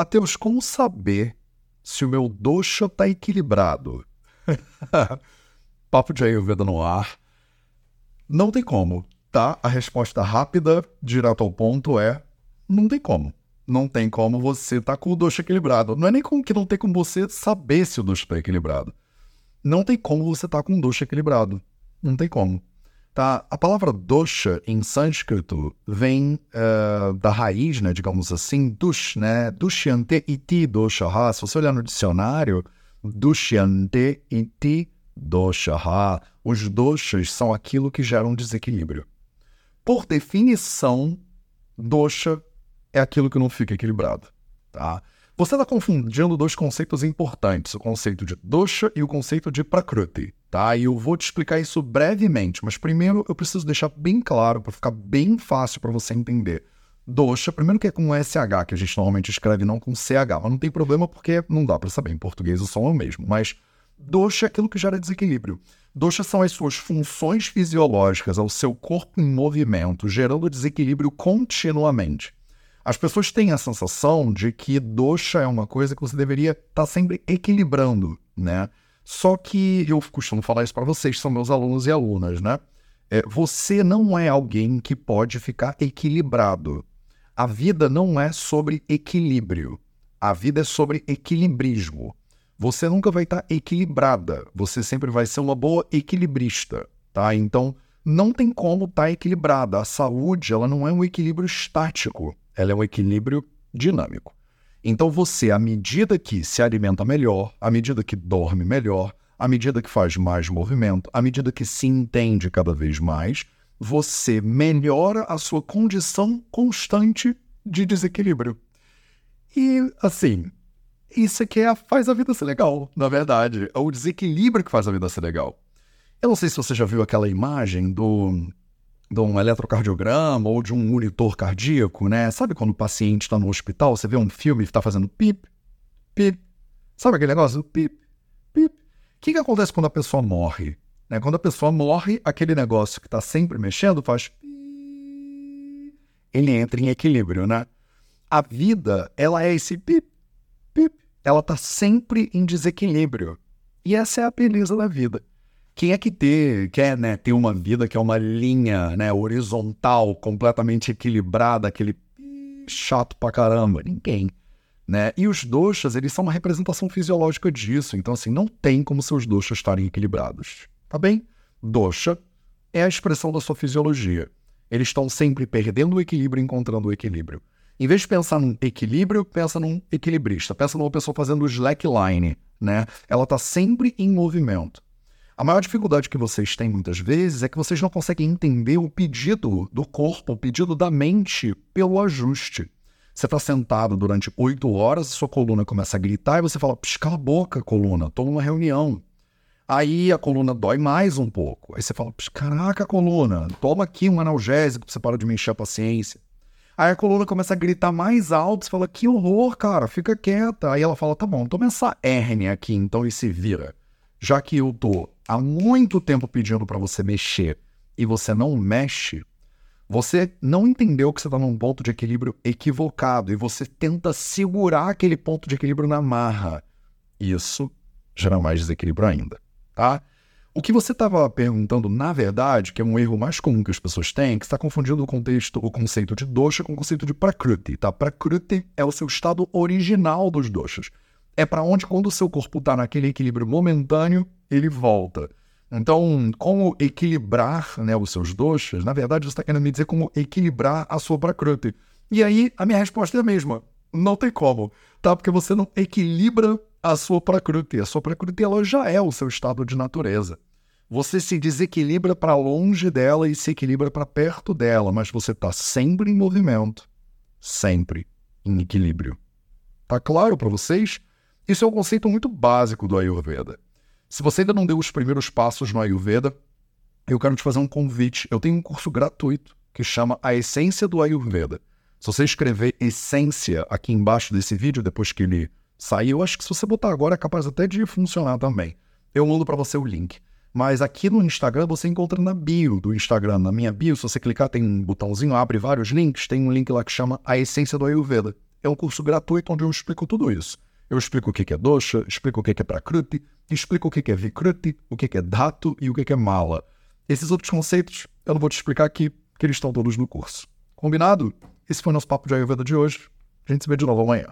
Ateus, como saber se o meu dosha está equilibrado? Papo de Ayurveda no ar. Não tem como, tá? A resposta rápida, direto ao ponto, é: não tem como. Não tem como você tá com o dosha equilibrado. Não é nem como que não tem como você saber se o dosha está equilibrado. Não tem como você tá com o dosha equilibrado. Não tem como. Tá? A palavra dosha em sânscrito vem uh, da raiz, né, digamos assim, dush, né? Dushyante iti doshaha. Se você olhar no dicionário, dushyante iti doshaha. Os doshas são aquilo que gera um desequilíbrio. Por definição, dosha é aquilo que não fica equilibrado. Tá? Você está confundindo dois conceitos importantes, o conceito de dosha e o conceito de prakruti, tá? E eu vou te explicar isso brevemente, mas primeiro eu preciso deixar bem claro para ficar bem fácil para você entender. Dosha, primeiro que é com SH, que a gente normalmente escreve não com CH, mas não tem problema porque não dá para saber, em português o som é o mesmo, mas dosha é aquilo que gera desequilíbrio. Dosha são as suas funções fisiológicas ao seu corpo em movimento, gerando desequilíbrio continuamente. As pessoas têm a sensação de que dosha é uma coisa que você deveria estar tá sempre equilibrando, né? Só que eu costumo falar isso para vocês, são meus alunos e alunas, né? É, você não é alguém que pode ficar equilibrado. A vida não é sobre equilíbrio. A vida é sobre equilibrismo. Você nunca vai estar tá equilibrada. Você sempre vai ser uma boa equilibrista, tá? Então, não tem como estar tá equilibrada. A saúde, ela não é um equilíbrio estático ela é um equilíbrio dinâmico. Então você, à medida que se alimenta melhor, à medida que dorme melhor, à medida que faz mais movimento, à medida que se entende cada vez mais, você melhora a sua condição constante de desequilíbrio. E, assim, isso aqui é, faz a vida ser legal, na verdade. É o desequilíbrio que faz a vida ser legal. Eu não sei se você já viu aquela imagem do de um eletrocardiograma ou de um monitor cardíaco, né? Sabe quando o paciente está no hospital, você vê um filme e está fazendo pip, pip. Sabe aquele negócio? Pip, pip. O que, que acontece quando a pessoa morre? Né? Quando a pessoa morre, aquele negócio que está sempre mexendo faz pip. Ele entra em equilíbrio, né? A vida, ela é esse pip, pip. Ela está sempre em desequilíbrio. E essa é a beleza da vida. Quem é que ter, quer né, ter uma vida que é uma linha né, horizontal, completamente equilibrada, aquele chato pra caramba? Ninguém. Né? E os doxas, eles são uma representação fisiológica disso. Então, assim, não tem como seus doxas estarem equilibrados. Tá bem? Doxa é a expressão da sua fisiologia. Eles estão sempre perdendo o equilíbrio e encontrando o equilíbrio. Em vez de pensar num equilíbrio, pensa num equilibrista. Pensa numa pessoa fazendo slackline, né? Ela está sempre em movimento. A maior dificuldade que vocês têm muitas vezes é que vocês não conseguem entender o pedido do corpo, o pedido da mente pelo ajuste. Você está sentado durante oito horas, sua coluna começa a gritar e você fala: cala a boca, coluna, estou numa reunião. Aí a coluna dói mais um pouco. Aí você fala: caraca, coluna, toma aqui um analgésico para você parar de me encher a paciência. Aí a coluna começa a gritar mais alto, você fala: que horror, cara, fica quieta. Aí ela fala: tá bom, toma essa hérnia aqui então e se vira. Já que eu tô há muito tempo pedindo para você mexer e você não mexe, você não entendeu que você está num ponto de equilíbrio equivocado e você tenta segurar aquele ponto de equilíbrio na marra. Isso gera mais desequilíbrio ainda, tá? O que você estava perguntando, na verdade, que é um erro mais comum que as pessoas têm, que está confundindo o contexto, o conceito de dosha com o conceito de prakruti, tá? Prakruti é o seu estado original dos doshas. É para onde, quando o seu corpo está naquele equilíbrio momentâneo, ele volta. Então, como equilibrar né, os seus doxas, na verdade, você está querendo me dizer como equilibrar a sua prakruti. E aí, a minha resposta é a mesma. Não tem como, tá? Porque você não equilibra a sua prakruti. A sua prakruti, ela já é o seu estado de natureza. Você se desequilibra para longe dela e se equilibra para perto dela, mas você está sempre em movimento, sempre em equilíbrio. Tá claro para vocês? Isso é um conceito muito básico do Ayurveda. Se você ainda não deu os primeiros passos no Ayurveda, eu quero te fazer um convite. Eu tenho um curso gratuito que chama A Essência do Ayurveda. Se você escrever essência aqui embaixo desse vídeo, depois que ele sair, eu acho que se você botar agora é capaz até de funcionar também. Eu mando para você o link. Mas aqui no Instagram você encontra na bio do Instagram. Na minha bio, se você clicar, tem um botãozinho, abre vários links. Tem um link lá que chama A Essência do Ayurveda. é um curso gratuito onde eu explico tudo isso. Eu explico o que é dosha, explico o que é prakruti, explico o que é vikruti, o que é dhatu e o que é mala. Esses outros conceitos eu não vou te explicar aqui, que eles estão todos no curso. Combinado? Esse foi o nosso papo de Ayurveda de hoje. A gente se vê de novo amanhã.